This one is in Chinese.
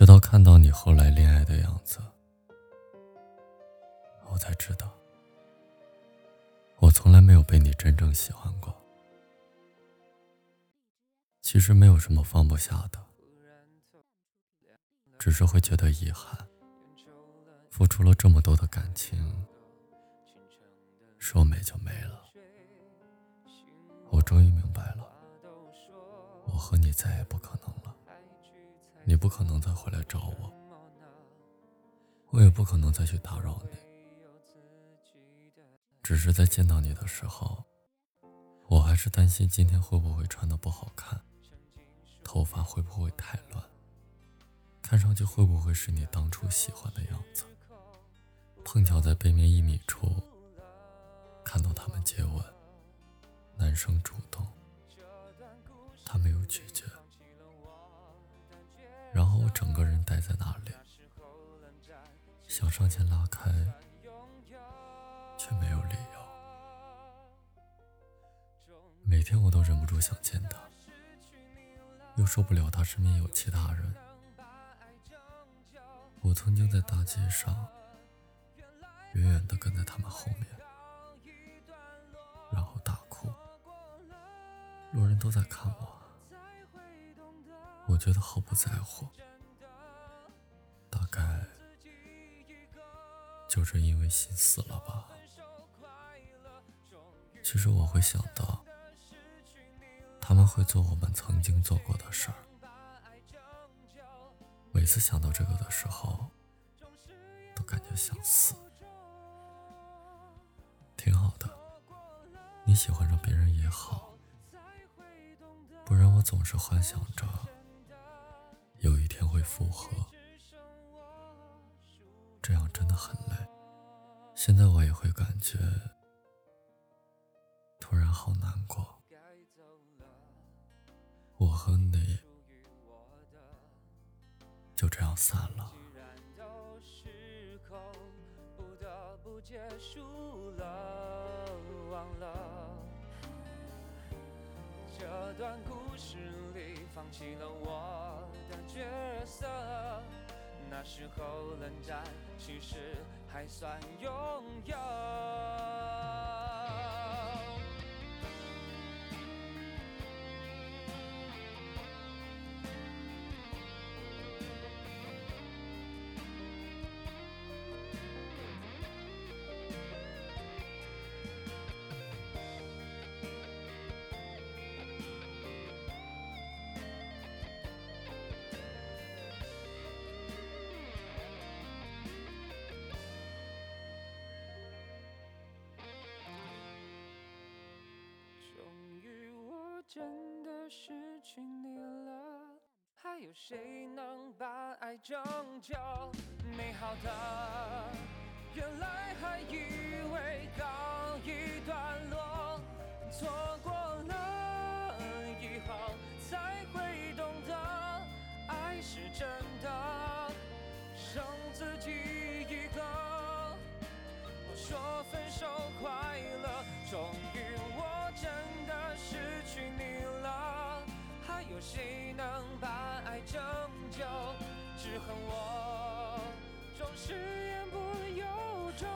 直到看到你后来恋爱的样子，我才知道，我从来没有被你真正喜欢过。其实没有什么放不下的，只是会觉得遗憾。付出了这么多的感情，说没就没了。我终于明白了，我和你再也不可能。你不可能再回来找我，我也不可能再去打扰你。只是在见到你的时候，我还是担心今天会不会穿的不好看，头发会不会太乱，看上去会不会是你当初喜欢的样子。碰巧在背面一米处看到他们接吻，男生主动，他没有拒绝，整个人待在那里，想上前拉开，却没有理由。每天我都忍不住想见他，又受不了他身边有其他人。我曾经在大街上。远远的跟在他们后面，然后大哭。路人都在看我，我觉得毫不在乎。就是因为心死了吧。其实我会想到，他们会做我们曾经做过的事儿。每次想到这个的时候，都感觉想死。挺好的，你喜欢上别人也好，不然我总是幻想着有一天会复合，这样真的很累。现在我也会感觉突然好难过，我和你就这样散了。结束了，忘了这段故事里放弃了我的角色。那时候冷战，其实还算拥有。真的失去你了，还有谁能把爱拯救？美好的，原来还以为告一段落，错过了以后才会懂得，爱是真的，剩自己一个。我说分手快乐，终于只恨我总是言不由衷。